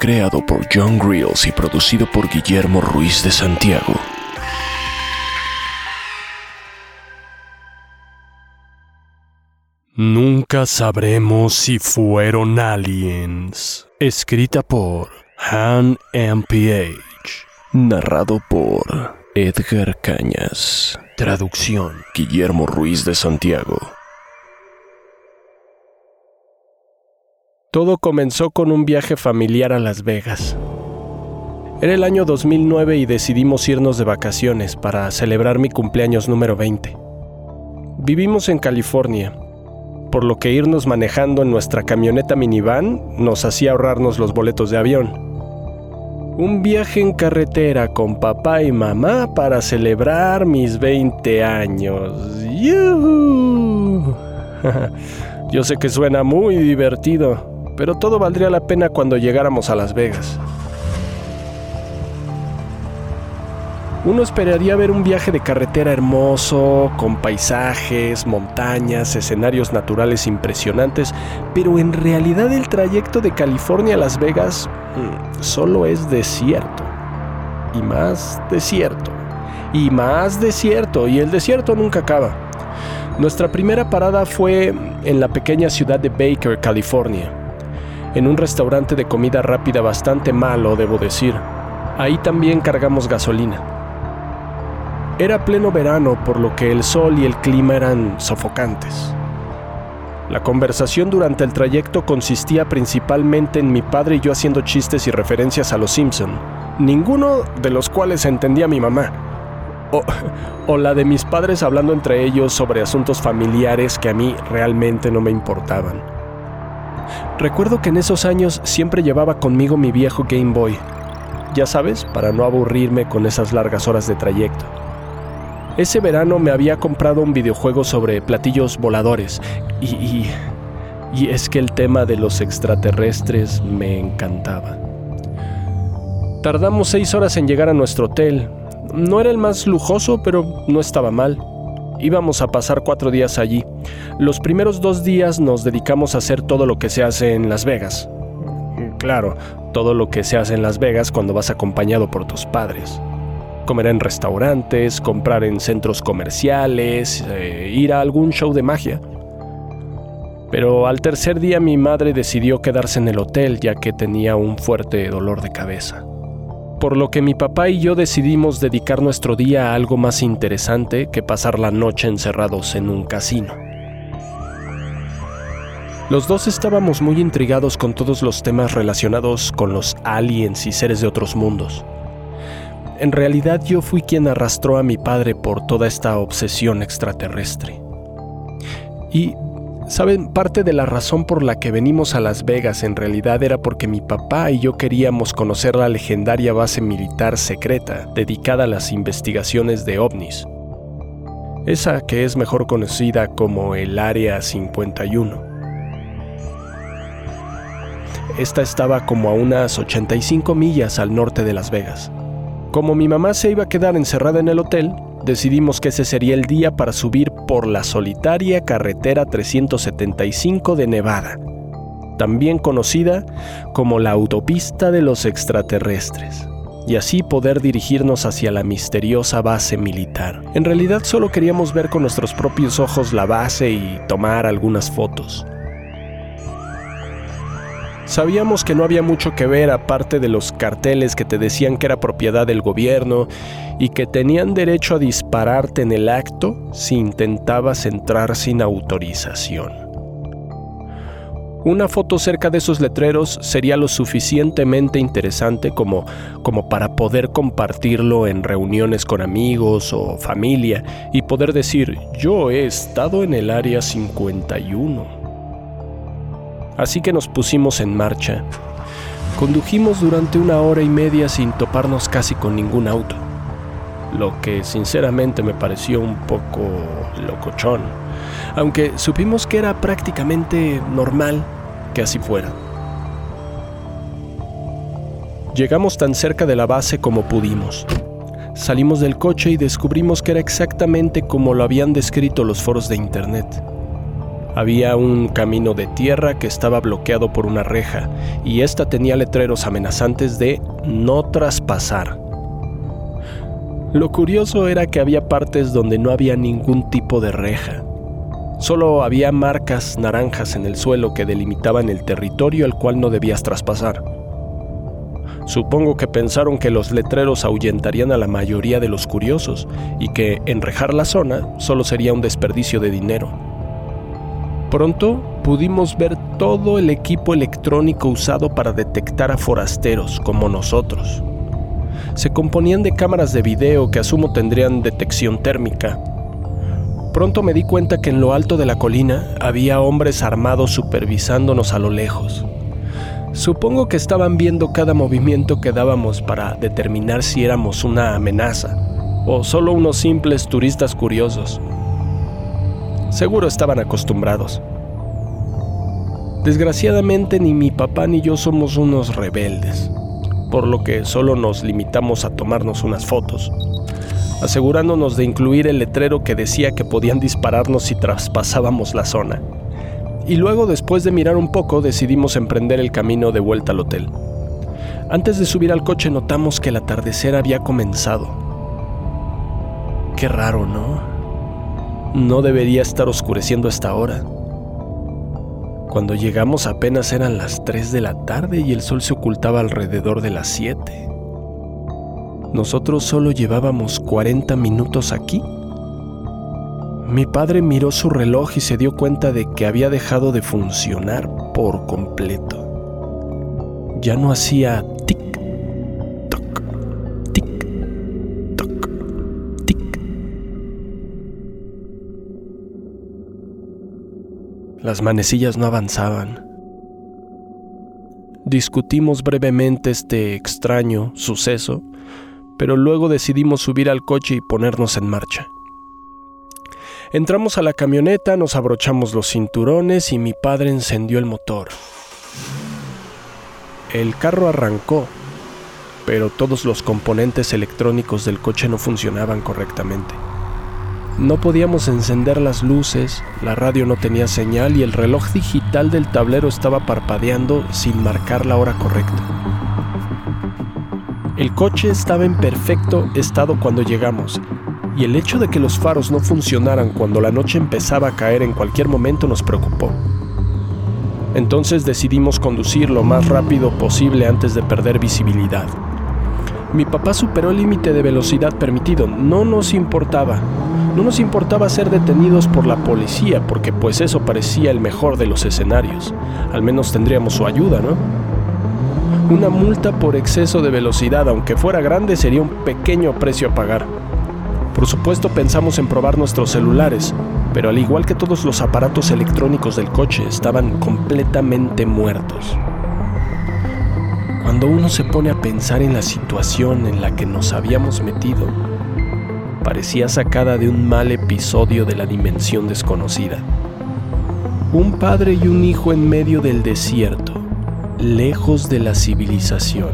creado por John Grills y producido por Guillermo Ruiz de Santiago. Nunca sabremos si fueron aliens. Escrita por Han MPH. Narrado por Edgar Cañas. Traducción Guillermo Ruiz de Santiago. Todo comenzó con un viaje familiar a Las Vegas. Era el año 2009 y decidimos irnos de vacaciones para celebrar mi cumpleaños número 20. Vivimos en California, por lo que irnos manejando en nuestra camioneta minivan nos hacía ahorrarnos los boletos de avión. Un viaje en carretera con papá y mamá para celebrar mis 20 años. ¡Yuhu! Yo sé que suena muy divertido, pero todo valdría la pena cuando llegáramos a Las Vegas. Uno esperaría ver un viaje de carretera hermoso, con paisajes, montañas, escenarios naturales impresionantes, pero en realidad el trayecto de California a Las Vegas mm, solo es desierto. Y más desierto. Y más desierto. Y el desierto nunca acaba. Nuestra primera parada fue en la pequeña ciudad de Baker, California, en un restaurante de comida rápida bastante malo, debo decir. Ahí también cargamos gasolina. Era pleno verano, por lo que el sol y el clima eran sofocantes. La conversación durante el trayecto consistía principalmente en mi padre y yo haciendo chistes y referencias a los Simpson, ninguno de los cuales entendía mi mamá. O, o, la de mis padres hablando entre ellos sobre asuntos familiares que a mí realmente no me importaban. Recuerdo que en esos años siempre llevaba conmigo mi viejo Game Boy, ya sabes, para no aburrirme con esas largas horas de trayecto. Ese verano me había comprado un videojuego sobre platillos voladores y, y, y, es que el tema de los extraterrestres me encantaba. Tardamos seis horas en llegar a nuestro hotel. No era el más lujoso, pero no estaba mal. Íbamos a pasar cuatro días allí. Los primeros dos días nos dedicamos a hacer todo lo que se hace en Las Vegas. Claro, todo lo que se hace en Las Vegas cuando vas acompañado por tus padres comer en restaurantes, comprar en centros comerciales, eh, ir a algún show de magia. Pero al tercer día mi madre decidió quedarse en el hotel ya que tenía un fuerte dolor de cabeza. Por lo que mi papá y yo decidimos dedicar nuestro día a algo más interesante que pasar la noche encerrados en un casino. Los dos estábamos muy intrigados con todos los temas relacionados con los aliens y seres de otros mundos. En realidad yo fui quien arrastró a mi padre por toda esta obsesión extraterrestre. Y, ¿saben? Parte de la razón por la que venimos a Las Vegas en realidad era porque mi papá y yo queríamos conocer la legendaria base militar secreta dedicada a las investigaciones de ovnis. Esa que es mejor conocida como el Área 51. Esta estaba como a unas 85 millas al norte de Las Vegas. Como mi mamá se iba a quedar encerrada en el hotel, decidimos que ese sería el día para subir por la solitaria carretera 375 de Nevada, también conocida como la autopista de los extraterrestres. y así poder dirigirnos hacia la misteriosa base militar. En realidad solo queríamos ver con nuestros propios ojos la base y tomar algunas fotos. Sabíamos que no había mucho que ver aparte de los carteles que te decían que era propiedad del gobierno y que tenían derecho a dispararte en el acto si intentabas entrar sin autorización. Una foto cerca de esos letreros sería lo suficientemente interesante como, como para poder compartirlo en reuniones con amigos o familia y poder decir, yo he estado en el área 51 así que nos pusimos en marcha. Condujimos durante una hora y media sin toparnos casi con ningún auto, lo que sinceramente me pareció un poco locochón, aunque supimos que era prácticamente normal que así fuera. Llegamos tan cerca de la base como pudimos. Salimos del coche y descubrimos que era exactamente como lo habían descrito los foros de Internet. Había un camino de tierra que estaba bloqueado por una reja y esta tenía letreros amenazantes de no traspasar. Lo curioso era que había partes donde no había ningún tipo de reja. Solo había marcas naranjas en el suelo que delimitaban el territorio al cual no debías traspasar. Supongo que pensaron que los letreros ahuyentarían a la mayoría de los curiosos y que enrejar la zona solo sería un desperdicio de dinero. Pronto pudimos ver todo el equipo electrónico usado para detectar a forasteros como nosotros. Se componían de cámaras de video que asumo tendrían detección térmica. Pronto me di cuenta que en lo alto de la colina había hombres armados supervisándonos a lo lejos. Supongo que estaban viendo cada movimiento que dábamos para determinar si éramos una amenaza o solo unos simples turistas curiosos. Seguro estaban acostumbrados. Desgraciadamente ni mi papá ni yo somos unos rebeldes, por lo que solo nos limitamos a tomarnos unas fotos, asegurándonos de incluir el letrero que decía que podían dispararnos si traspasábamos la zona. Y luego, después de mirar un poco, decidimos emprender el camino de vuelta al hotel. Antes de subir al coche notamos que el atardecer había comenzado. Qué raro, ¿no? No debería estar oscureciendo a esta hora. Cuando llegamos apenas eran las 3 de la tarde y el sol se ocultaba alrededor de las 7. Nosotros solo llevábamos 40 minutos aquí. Mi padre miró su reloj y se dio cuenta de que había dejado de funcionar por completo. Ya no hacía Las manecillas no avanzaban. Discutimos brevemente este extraño suceso, pero luego decidimos subir al coche y ponernos en marcha. Entramos a la camioneta, nos abrochamos los cinturones y mi padre encendió el motor. El carro arrancó, pero todos los componentes electrónicos del coche no funcionaban correctamente. No podíamos encender las luces, la radio no tenía señal y el reloj digital del tablero estaba parpadeando sin marcar la hora correcta. El coche estaba en perfecto estado cuando llegamos y el hecho de que los faros no funcionaran cuando la noche empezaba a caer en cualquier momento nos preocupó. Entonces decidimos conducir lo más rápido posible antes de perder visibilidad. Mi papá superó el límite de velocidad permitido, no nos importaba. No nos importaba ser detenidos por la policía, porque pues eso parecía el mejor de los escenarios. Al menos tendríamos su ayuda, ¿no? Una multa por exceso de velocidad, aunque fuera grande, sería un pequeño precio a pagar. Por supuesto pensamos en probar nuestros celulares, pero al igual que todos los aparatos electrónicos del coche, estaban completamente muertos. Cuando uno se pone a pensar en la situación en la que nos habíamos metido, parecía sacada de un mal episodio de la dimensión desconocida. Un padre y un hijo en medio del desierto, lejos de la civilización,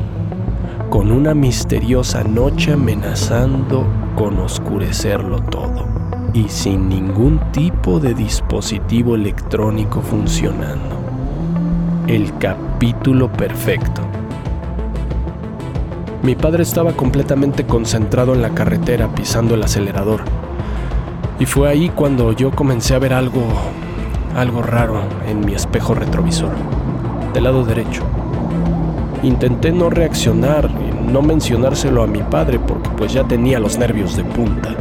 con una misteriosa noche amenazando con oscurecerlo todo y sin ningún tipo de dispositivo electrónico funcionando. El capítulo perfecto. Mi padre estaba completamente concentrado en la carretera pisando el acelerador. Y fue ahí cuando yo comencé a ver algo, algo raro en mi espejo retrovisor, del lado derecho. Intenté no reaccionar y no mencionárselo a mi padre porque pues ya tenía los nervios de punta.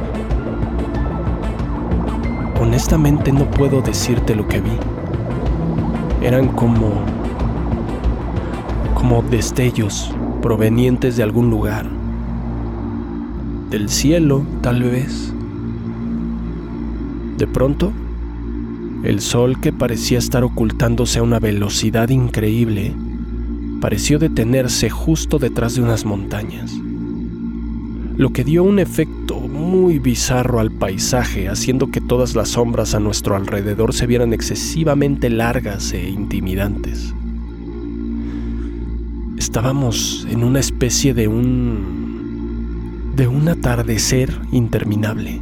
Honestamente no puedo decirte lo que vi. Eran como como destellos provenientes de algún lugar. Del cielo, tal vez. De pronto, el sol que parecía estar ocultándose a una velocidad increíble, pareció detenerse justo detrás de unas montañas, lo que dio un efecto muy bizarro al paisaje, haciendo que todas las sombras a nuestro alrededor se vieran excesivamente largas e intimidantes estábamos en una especie de un... de un atardecer interminable.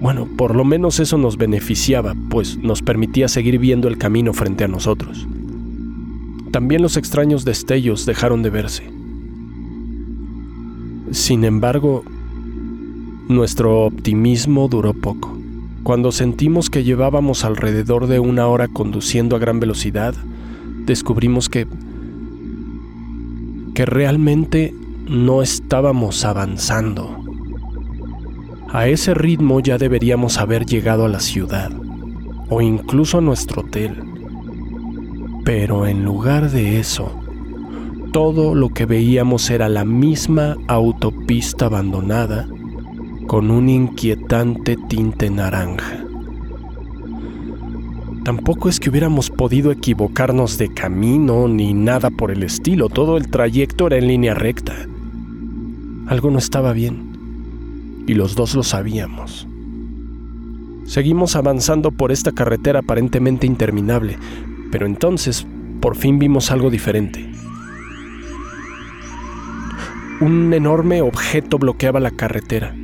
Bueno, por lo menos eso nos beneficiaba, pues nos permitía seguir viendo el camino frente a nosotros. También los extraños destellos dejaron de verse. Sin embargo, nuestro optimismo duró poco. Cuando sentimos que llevábamos alrededor de una hora conduciendo a gran velocidad, descubrimos que que realmente no estábamos avanzando. A ese ritmo ya deberíamos haber llegado a la ciudad o incluso a nuestro hotel. Pero en lugar de eso, todo lo que veíamos era la misma autopista abandonada con un inquietante tinte naranja. Tampoco es que hubiéramos podido equivocarnos de camino ni nada por el estilo, todo el trayecto era en línea recta. Algo no estaba bien, y los dos lo sabíamos. Seguimos avanzando por esta carretera aparentemente interminable, pero entonces por fin vimos algo diferente. Un enorme objeto bloqueaba la carretera.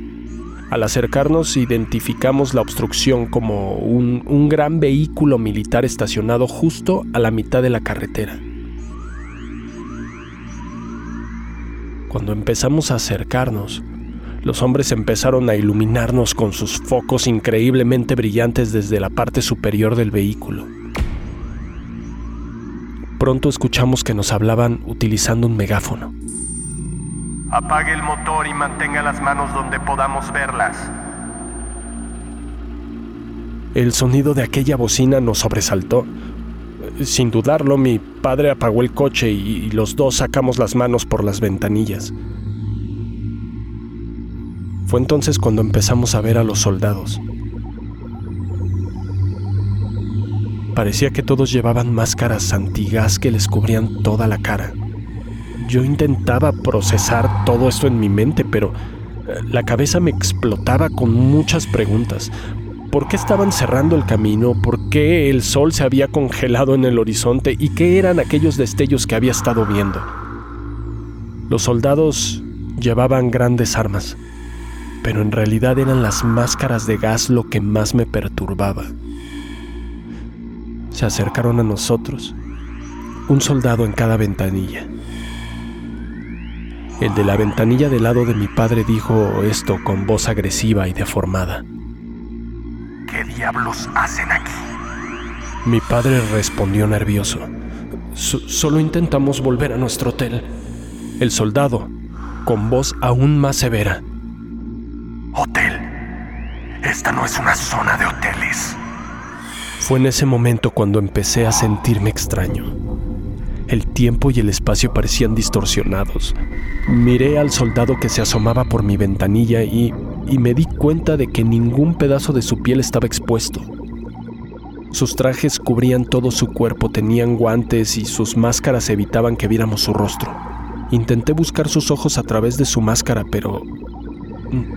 Al acercarnos identificamos la obstrucción como un, gran vehículo militar estacionado justo a la mitad de la carretera. Cuando empezamos a acercarnos, los hombres empezaron a iluminarnos con sus focos increíblemente brillantes desde la parte superior del vehículo. Pronto escuchamos que nos hablaban utilizando un megáfono. Apague el motor y mantenga las manos donde podamos verlas. El sonido de aquella bocina nos sobresaltó. Sin dudarlo, mi padre apagó el coche y, los dos sacamos las manos por las ventanillas. Fue entonces cuando empezamos a ver a los soldados. Parecía que todos llevaban máscaras antigas que les cubrían toda la cara. Yo intentaba procesar todo esto en mi mente, pero eh, la cabeza me explotaba con muchas preguntas. ¿Por qué estaban cerrando el camino? ¿Por qué el sol se había congelado en el horizonte? ¿Y qué eran aquellos destellos que había estado viendo? Los soldados llevaban grandes armas, pero en realidad eran las máscaras de gas lo que más me perturbaba. Se acercaron a nosotros, un soldado en cada ventanilla. El de la ventanilla del lado de mi padre dijo esto con voz agresiva y deformada. ¿Qué diablos hacen aquí? Mi padre respondió nervioso. solo intentamos volver a nuestro hotel. El soldado, con voz aún más severa. Hotel. Esta no es una zona de hoteles. Fue en ese momento cuando empecé a sentirme extraño. El tiempo y el espacio parecían distorsionados. Miré al soldado que se asomaba por mi ventanilla y, me di cuenta de que ningún pedazo de su piel estaba expuesto. Sus trajes cubrían todo su cuerpo, tenían guantes y sus máscaras evitaban que viéramos su rostro. Intenté buscar sus ojos a través de su máscara, pero...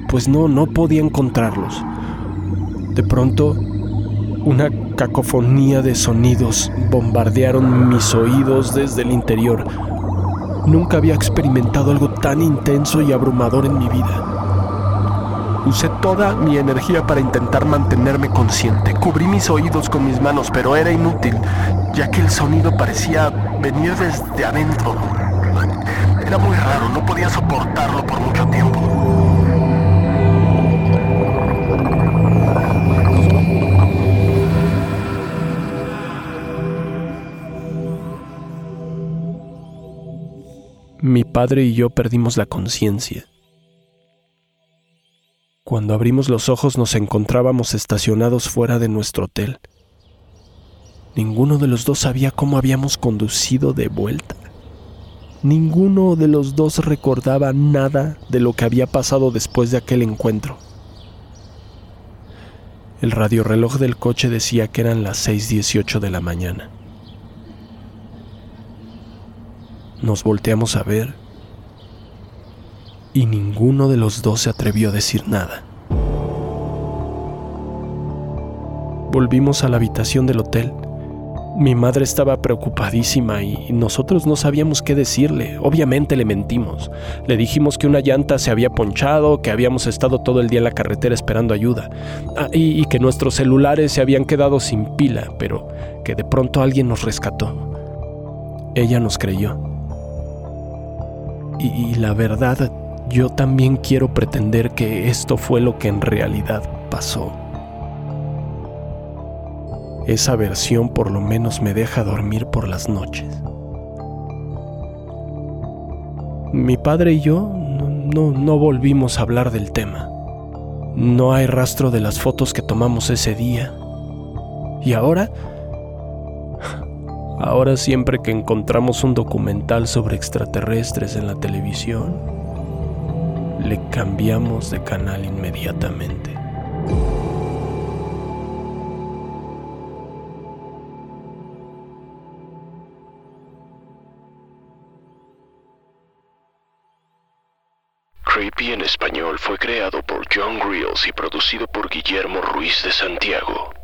pues no, no podía encontrarlos. De pronto una cacofonía de sonidos bombardearon mis oídos desde el interior. Nunca había experimentado algo tan intenso y abrumador en mi vida. Usé toda mi energía para intentar mantenerme consciente. Cubrí mis oídos con mis manos, pero era inútil, ya que el sonido parecía venir desde adentro. Era muy raro, no podía soportarlo por mucho tiempo. Mi padre y yo perdimos la conciencia. Cuando abrimos los ojos nos encontrábamos estacionados fuera de nuestro hotel. Ninguno de los dos sabía cómo habíamos conducido de vuelta. Ninguno de los dos recordaba nada de lo que había pasado después de aquel encuentro. El radiorreloj del coche decía que eran las 6.18 de la mañana. Nos volteamos a ver y ninguno de los dos se atrevió a decir nada. Volvimos a la habitación del hotel. Mi madre estaba preocupadísima y nosotros no sabíamos qué decirle. Obviamente le mentimos. Le dijimos que una llanta se había ponchado, que habíamos estado todo el día en la carretera esperando ayuda ah, y, y que nuestros celulares se habían quedado sin pila, pero que de pronto alguien nos rescató. Ella nos creyó. Y, la verdad, yo también quiero pretender que esto fue lo que en realidad pasó. Esa versión por lo menos me deja dormir por las noches. Mi padre y yo no, no, volvimos a hablar del tema. No hay rastro de las fotos que tomamos ese día. Y ahora Ahora siempre que encontramos un documental sobre extraterrestres en la televisión, le cambiamos de canal inmediatamente. Creepy en español fue creado por John Grills y producido por Guillermo Ruiz de Santiago.